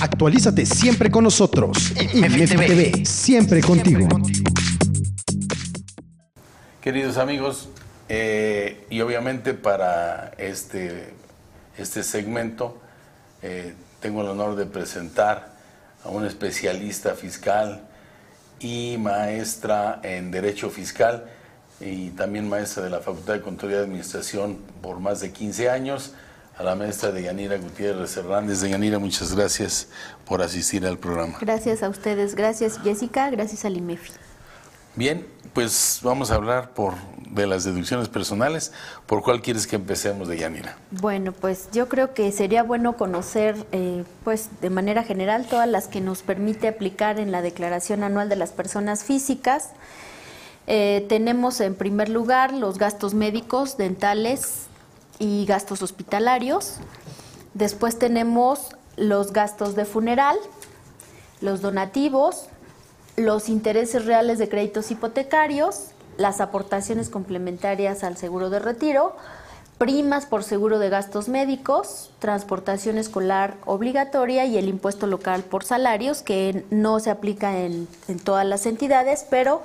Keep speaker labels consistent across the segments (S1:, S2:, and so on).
S1: Actualízate siempre con nosotros. IMEFI TV, siempre contigo.
S2: Queridos amigos, eh, y obviamente para este, este segmento eh, tengo el honor de presentar a un especialista fiscal y maestra en Derecho Fiscal y también maestra de la Facultad de Contaduría y Administración por más de 15 años, a la maestra de Yanira Gutiérrez Hernández. De Yanira, muchas gracias por asistir al programa.
S3: Gracias a ustedes, gracias Jessica, gracias al IMEFI.
S2: Bien, pues vamos a hablar por de las deducciones personales. ¿Por cuál quieres que empecemos de Yanira?
S3: Bueno, pues yo creo que sería bueno conocer, eh, pues de manera general, todas las que nos permite aplicar en la declaración anual de las personas físicas. Eh, tenemos en primer lugar los gastos médicos, dentales y gastos hospitalarios. Después tenemos los gastos de funeral, los donativos, los intereses reales de créditos hipotecarios, las aportaciones complementarias al seguro de retiro, primas por seguro de gastos médicos, transportación escolar obligatoria y el impuesto local por salarios, que no se aplica en, todas las entidades, pero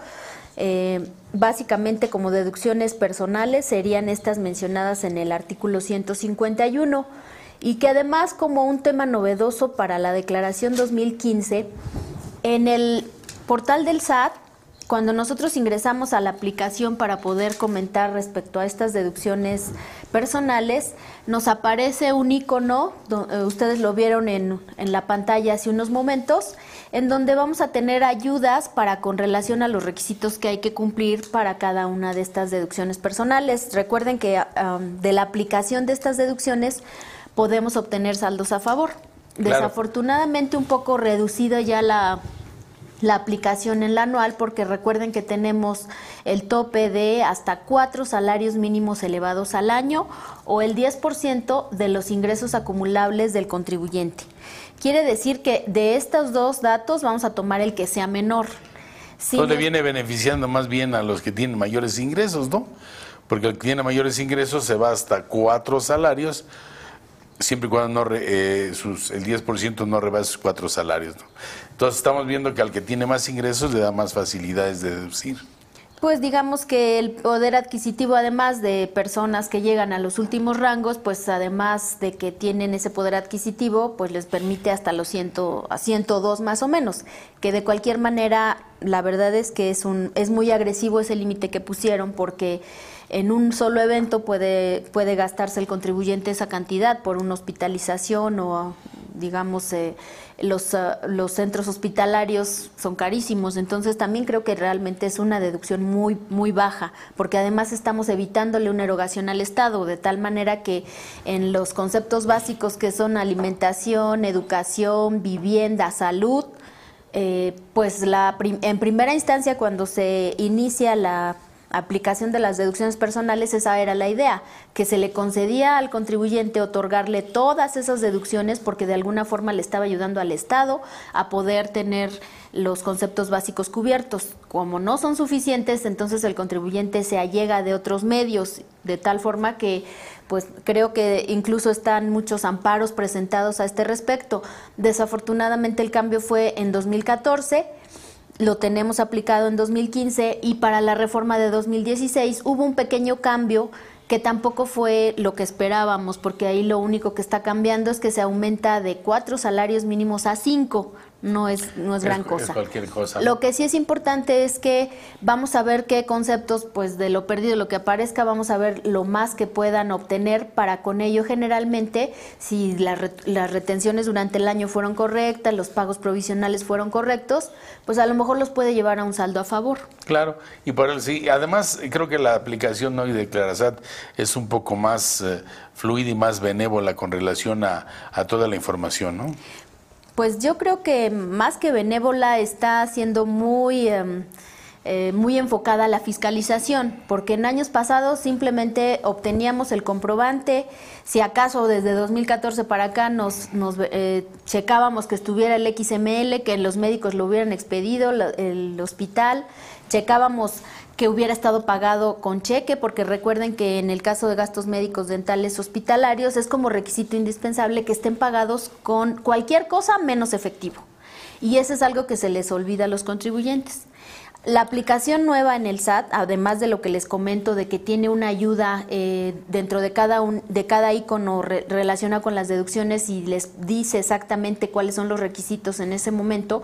S3: eh, básicamente como deducciones personales serían estas mencionadas en el artículo 151 y que además como un tema novedoso para la declaración 2015, en el portal del SAT cuando nosotros ingresamos a la aplicación para poder comentar respecto a estas deducciones personales, nos aparece un icono, eh, ustedes lo vieron en, en, la pantalla hace unos momentos, en donde vamos a tener ayudas para con relación a los requisitos que hay que cumplir para cada una de estas deducciones personales. Recuerden que de la aplicación de estas deducciones podemos obtener saldos a favor. Desafortunadamente un poco reducido ya la la aplicación en la anual porque recuerden que tenemos el tope de hasta cuatro salarios mínimos elevados al año o el 10% de los ingresos acumulables del contribuyente. Quiere decir que de estos dos datos vamos a tomar el que sea menor.
S2: Entonces le viene beneficiando más bien a los que tienen mayores ingresos, ¿no? Porque el que tiene mayores ingresos se va hasta cuatro salarios, siempre y cuando no eh, sus, el 10% no rebase sus cuatro salarios. ¿no? Entonces estamos viendo que al que tiene más ingresos le da más facilidades de deducir.
S3: Pues digamos que el poder adquisitivo, además de personas que llegan a los últimos rangos, pues además de que tienen ese poder adquisitivo, pues les permite hasta los 100, a 102 más o menos, que de cualquier manera la verdad es que es, un, es muy agresivo ese límite que pusieron porque en un solo evento puede, puede gastarse el contribuyente esa cantidad por una hospitalización o digamos... Eh, los, ah, los centros hospitalarios son carísimos, entonces también creo que realmente es una deducción muy, muy baja, porque además estamos evitándole una erogación al Estado, de tal manera que en los conceptos básicos que son alimentación, educación, vivienda, salud, eh, pues la en primera instancia cuando se inicia la aplicación de las deducciones personales, esa era la idea, que se le concedía al contribuyente otorgarle todas esas deducciones porque de alguna forma le estaba ayudando al Estado a poder tener los conceptos básicos cubiertos. Como no son suficientes, entonces el contribuyente se allega de otros medios, de tal forma que pues creo que incluso están muchos amparos presentados a este respecto. Desafortunadamente el cambio fue en 2014 lo tenemos aplicado en 2015 y para la reforma de 2016 hubo un pequeño cambio que tampoco fue lo que esperábamos, porque ahí lo único que está cambiando es que se aumenta de cuatro salarios mínimos a cinco no es, no es gran cosa.
S2: cualquier cosa.
S3: Lo que sí es importante es que vamos a ver qué conceptos, pues de lo perdido, lo que aparezca, vamos a ver lo más que puedan obtener para con ello generalmente, si las retenciones durante el año fueron correctas, los pagos provisionales fueron correctos, pues a lo mejor los puede llevar a un saldo a favor.
S2: Claro, y por el, sí, además creo que la aplicación hoy de Clarasat es un poco más eh, fluida y más benévola con relación a, a toda la información, ¿no?
S3: Pues yo creo que más que benévola está siendo muy... Em, eh, muy enfocada la fiscalización, porque en años pasados simplemente obteníamos el comprobante, si acaso desde 2014 para acá nos, nos eh, checábamos que estuviera el XML, que los médicos lo hubieran expedido, el hospital, checábamos que hubiera estado pagado con cheque, porque recuerden que en el caso de gastos médicos dentales hospitalarios es como requisito indispensable que estén pagados con cualquier cosa menos efectivo. Y eso es algo que se les olvida a los contribuyentes. La aplicación nueva en el SAT, además de lo que les comento de que tiene una ayuda eh, dentro de cada, un, de cada icono relacionado con las deducciones y les dice exactamente cuáles son los requisitos en ese momento,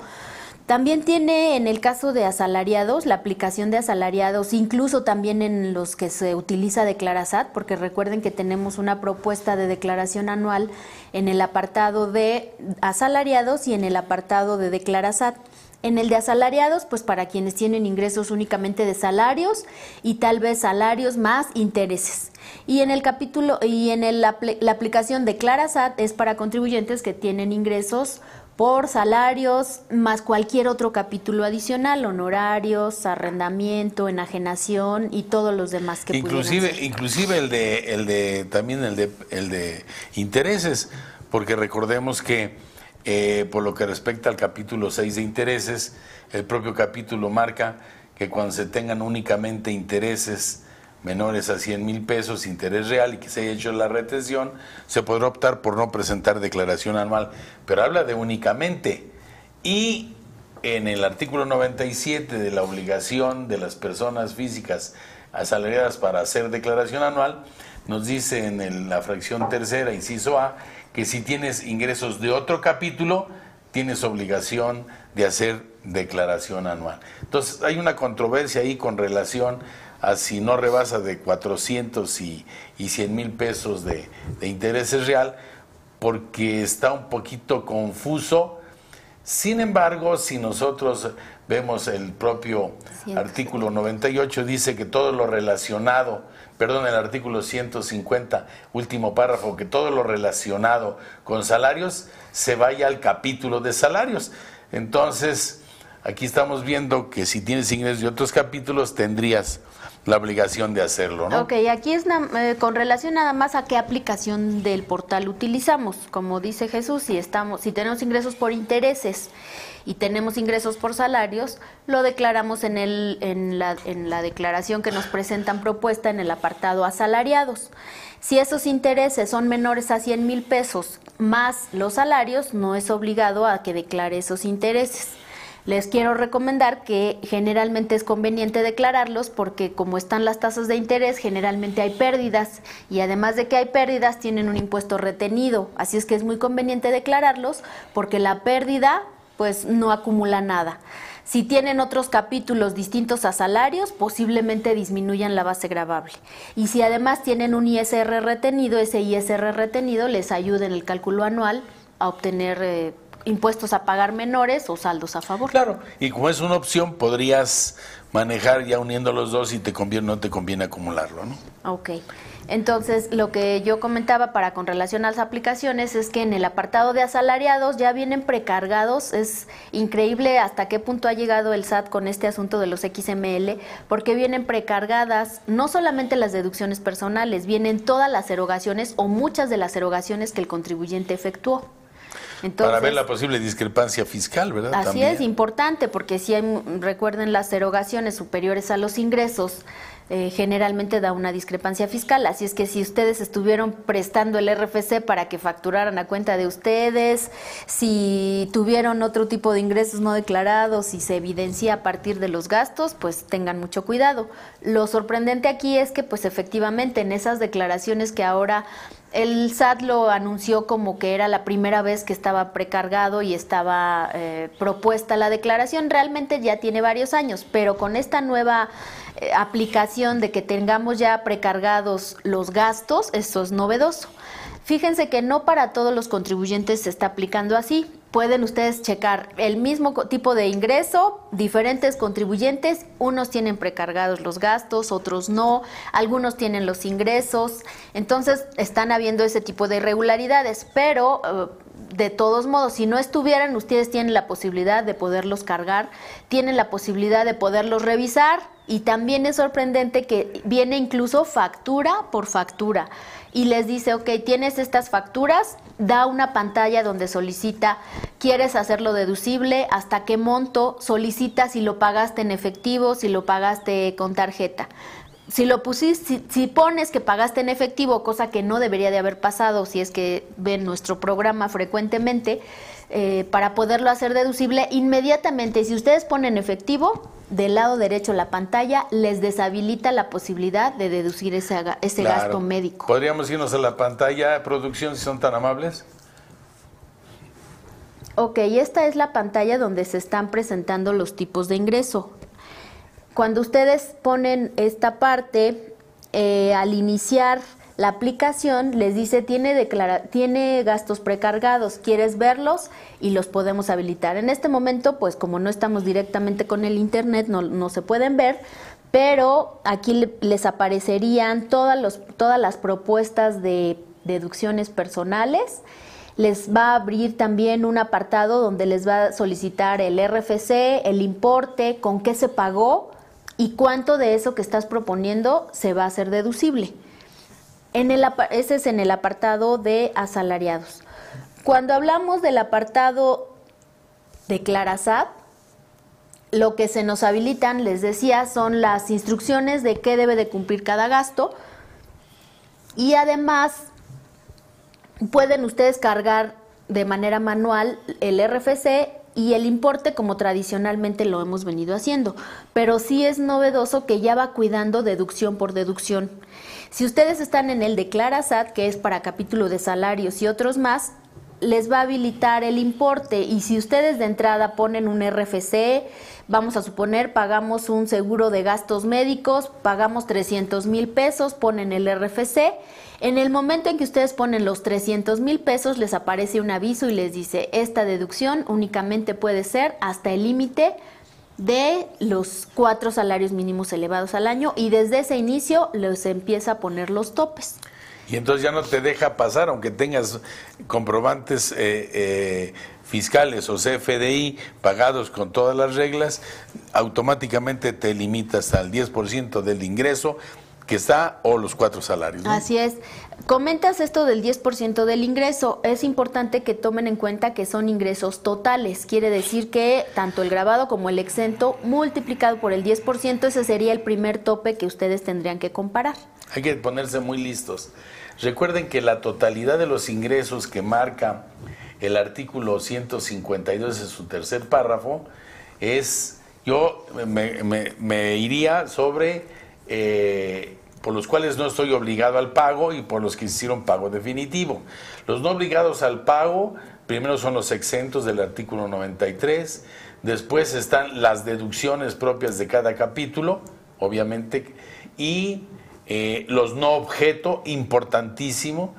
S3: también tiene en el caso de asalariados, la aplicación de asalariados, incluso también en los que se utiliza Declarasat, porque recuerden que tenemos una propuesta de declaración anual en el apartado de asalariados y en el apartado de Declarasat. En el de asalariados, pues para quienes tienen ingresos únicamente de salarios y tal vez salarios más intereses. Y en el capítulo y en el, la, la aplicación de Clarasat es para contribuyentes que tienen ingresos por salarios más cualquier otro capítulo adicional, honorarios, arrendamiento, enajenación y todos los demás que
S2: inclusive inclusive el de el de también el de el de intereses, porque recordemos que eh, por lo que respecta al capítulo 6 de intereses, el propio capítulo marca que cuando se tengan únicamente intereses menores a 100 mil pesos, interés real y que se haya hecho la retención, se podrá optar por no presentar declaración anual, pero habla de únicamente. Y en el artículo 97 de la obligación de las personas físicas asalariadas para hacer declaración anual, nos dice en la fracción tercera, inciso A, que si tienes ingresos de otro capítulo, tienes obligación de hacer declaración anual. Entonces hay una controversia ahí con relación si no rebasa de 400 y, y 100 mil pesos de, de interés real, porque está un poquito confuso. Sin embargo, si nosotros vemos el propio artículo 98, dice que todo lo relacionado, perdón, el artículo 150, último párrafo, que todo lo relacionado con salarios se vaya al capítulo de salarios. Entonces, aquí estamos viendo que si tienes ingresos de otros capítulos, tendrías la obligación de hacerlo, ¿no?
S3: Ok, aquí es eh, con relación nada más a qué aplicación del portal utilizamos. Como dice Jesús, si estamos, si tenemos ingresos por intereses y tenemos ingresos por salarios, lo declaramos en, el, en, la, en la declaración que nos presentan propuesta en el apartado asalariados. Si esos intereses son menores a 100 mil pesos más los salarios, no es obligado a que declare esos intereses. Les quiero recomendar que generalmente es conveniente declararlos porque como están las tasas de interés, generalmente hay pérdidas y además de que hay pérdidas tienen un impuesto retenido. Así es que es muy conveniente declararlos porque la pérdida pues no acumula nada. Si tienen otros capítulos distintos a salarios, posiblemente disminuyan la base gravable. Y si además tienen un ISR retenido, ese ISR retenido les ayuda en el cálculo anual a obtener eh, impuestos a pagar menores o saldos a favor.
S2: Claro, y como es una opción, podrías manejar ya uniendo los dos y te conviene, no te conviene acumularlo, ¿no?
S3: Ok. Entonces, lo que yo comentaba para con relación a las aplicaciones es que en el apartado de asalariados ya vienen precargados. Es increíble hasta qué punto ha llegado el SAT con este asunto de los XML, porque vienen precargadas no solamente las deducciones personales, vienen todas las erogaciones o muchas de las erogaciones que el contribuyente efectuó.
S2: Para ver la posible discrepancia fiscal, ¿verdad?
S3: Así es, importante, porque si hay, recuerden, las erogaciones superiores a los ingresos, eh, generalmente da una discrepancia fiscal. Así es que si ustedes estuvieron prestando el RFC para que facturaran a cuenta de ustedes, si tuvieron otro tipo de ingresos no declarados y se evidencia a partir de los gastos, pues tengan mucho cuidado. Lo sorprendente aquí es que pues efectivamente en esas declaraciones que ahora el SAT lo anunció como que era la primera vez que estaba precargado y estaba eh, propuesta la declaración. Realmente ya tiene varios años, pero con esta nueva aplicación de que tengamos ya precargados los gastos, eso es novedoso. Fíjense que no para todos los contribuyentes se está aplicando así. Pueden ustedes checar el mismo tipo de ingreso, diferentes contribuyentes, unos tienen precargados los gastos, otros no, algunos tienen los ingresos, entonces están habiendo ese tipo de irregularidades, pero eh, de todos modos, si no estuvieran, ustedes tienen la posibilidad de poderlos cargar, tienen la posibilidad de poderlos revisar y también es sorprendente que viene incluso factura por factura. Y les dice, ok, tienes estas facturas, da una pantalla donde solicita quieres hacerlo deducible, hasta qué monto, solicitas si lo pagaste en efectivo, si lo pagaste con tarjeta. Si lo pusiste, si, pones que pagaste en efectivo, cosa que no debería de haber pasado si es que ven nuestro programa frecuentemente, eh, para poderlo hacer deducible, inmediatamente, si ustedes ponen efectivo, del lado derecho de la pantalla les deshabilita la posibilidad de deducir ese, ese gasto médico.
S2: ¿Podríamos irnos a la pantalla, producción, si son tan amables?
S3: Ok, esta es la pantalla donde se están presentando los tipos de ingreso. Cuando ustedes ponen esta parte, eh, al iniciar la aplicación les dice tiene, tiene gastos precargados, ¿quieres verlos? Y los podemos habilitar. En este momento, pues como no estamos directamente con el Internet, no, no se pueden ver, pero aquí les aparecerían todas, los, todas las propuestas de deducciones personales les va a abrir también un apartado donde les va a solicitar el RFC, el importe, con qué se pagó y cuánto de eso que estás proponiendo se va a hacer deducible. Ese es en el apartado de asalariados. Cuando hablamos del apartado de Clarasat, lo que se nos habilitan, les decía, son las instrucciones de qué debe de cumplir cada gasto y además pueden ustedes cargar de manera manual el RFC y el importe como tradicionalmente lo hemos venido haciendo, pero sí es novedoso que ya va cuidando deducción por deducción. Si ustedes están en el Declara SAT, que es para capítulo de salarios y otros más, les va a habilitar el importe. Y si ustedes de entrada ponen un RFC, vamos a suponer pagamos un seguro de gastos médicos, pagamos 300 mil pesos, ponen el RFC en el momento en que ustedes ponen los 300 mil pesos, les aparece un aviso y les dice, esta deducción únicamente puede ser hasta el límite de los cuatro salarios mínimos elevados al año y desde ese inicio les empieza a poner los topes.
S2: Y entonces ya no te deja pasar, aunque tengas comprobantes eh, eh, fiscales o CFDI pagados con todas las reglas, automáticamente te limitas al 10% del ingreso que está o los cuatro salarios.
S3: Así es. Comentas esto del 10% del ingreso. Es importante que tomen en cuenta que son ingresos totales. Quiere decir que tanto el grabado como el exento multiplicado por el 10%, ese sería el primer tope que ustedes tendrían que comparar.
S2: Hay que ponerse muy listos. Recuerden que la totalidad de los ingresos que marca el artículo 152 en su tercer párrafo es, yo me iría sobre eh, por los cuales no estoy obligado al pago y por los que hicieron pago definitivo. Los no obligados al pago, primero son los exentos del artículo 93, después están las deducciones propias de cada capítulo, obviamente, y eh, los no objeto, importantísimo,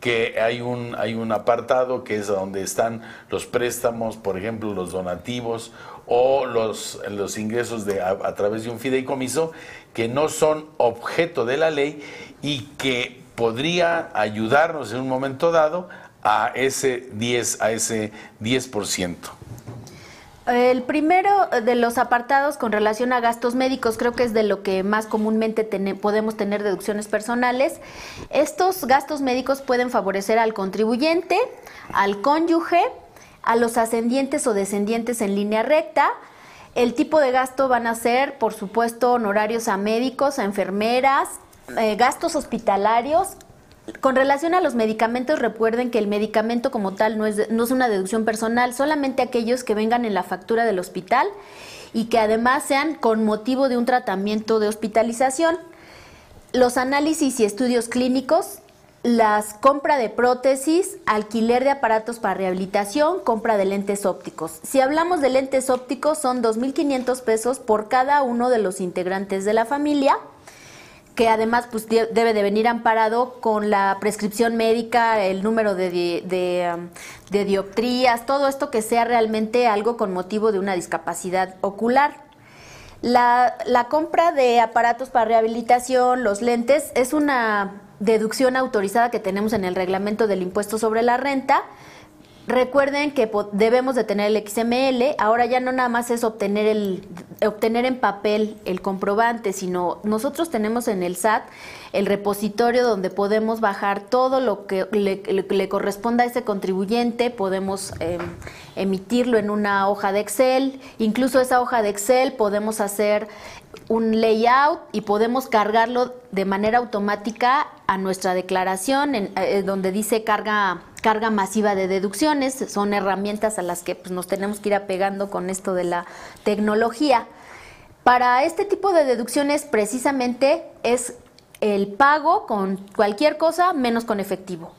S2: que hay un, hay un apartado que es donde están los préstamos, por ejemplo, los donativos o los, los ingresos de, a, través de un fideicomiso que no son objeto de la ley y que podría ayudarnos en un momento dado a ese 10, a ese 10%.
S3: El primero de los apartados con relación a gastos médicos creo que es de lo que más comúnmente podemos tener deducciones personales. Estos gastos médicos pueden favorecer al contribuyente, al cónyuge, a los ascendientes o descendientes en línea recta. El tipo de gasto van a ser, por supuesto, honorarios a médicos, a enfermeras, eh, gastos hospitalarios. Con relación a los medicamentos, recuerden que el medicamento como tal no es, no es una deducción personal, solamente aquellos que vengan en la factura del hospital y que además sean con motivo de un tratamiento de hospitalización. Los análisis y estudios clínicos las compra de prótesis, alquiler de aparatos para rehabilitación, compra de lentes ópticos. Si hablamos de lentes ópticos, son 2.500 pesos por cada uno de los integrantes de la familia, que además pues, debe de venir amparado con la prescripción médica, el número de, um, de dioptrías, todo esto que sea realmente algo con motivo de una discapacidad ocular. La, la compra de aparatos para rehabilitación, los lentes, es una deducción autorizada que tenemos en el reglamento del impuesto sobre la renta. Recuerden que debemos de tener el XML, ahora ya no nada más es obtener, el, obtener en papel el comprobante, sino nosotros tenemos en el SAT el repositorio donde podemos bajar todo lo que le, corresponda a ese contribuyente, podemos em, emitirlo en una hoja de Excel, incluso esa hoja de Excel podemos hacer un layout y podemos cargarlo de manera automática a nuestra declaración, en, eh, donde dice carga, carga masiva de deducciones. Son herramientas a las que pues, nos tenemos que ir apegando con esto de la tecnología. Para este tipo de deducciones, precisamente es el pago con cualquier cosa menos con efectivo.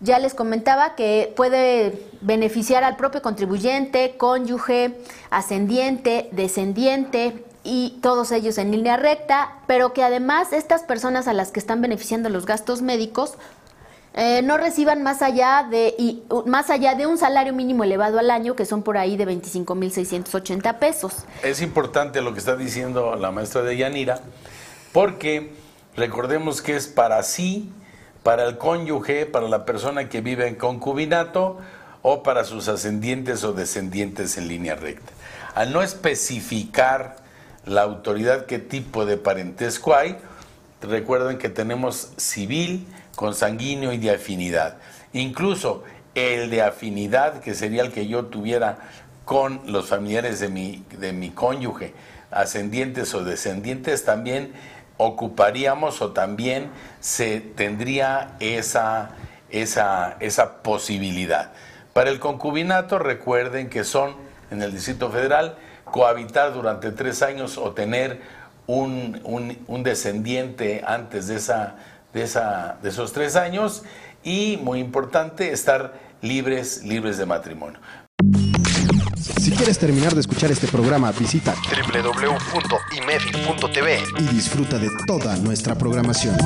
S3: Ya les comentaba que puede beneficiar al propio contribuyente, cónyuge, ascendiente, descendiente, y todos ellos en línea recta, pero que además estas personas a las que están beneficiando los gastos médicos eh, no reciban más allá de y, más allá de un salario mínimo elevado al año, que son por ahí de 25.680 pesos.
S2: Es importante lo que está diciendo la maestra de Yanira, porque recordemos que es para sí, para el cónyuge, para la persona que vive en concubinato o para sus ascendientes o descendientes en línea recta. Al no especificar la autoridad qué tipo de parentesco hay. Recuerden que tenemos civil, consanguíneo y de afinidad. Incluso el de afinidad, que sería el que yo tuviera con los familiares de mi, de mi cónyuge, ascendientes o descendientes, también ocuparíamos o también se tendría esa, esa, esa posibilidad. Para el concubinato, recuerden que son en el Distrito Federal cohabitar durante tres años o tener un, un, descendiente antes de, esa, de, esa, de esos tres años y, muy importante, estar libres, libres de matrimonio.
S1: Si quieres terminar de escuchar este programa, visita
S4: www.imedi.tv
S1: y disfruta de toda nuestra programación.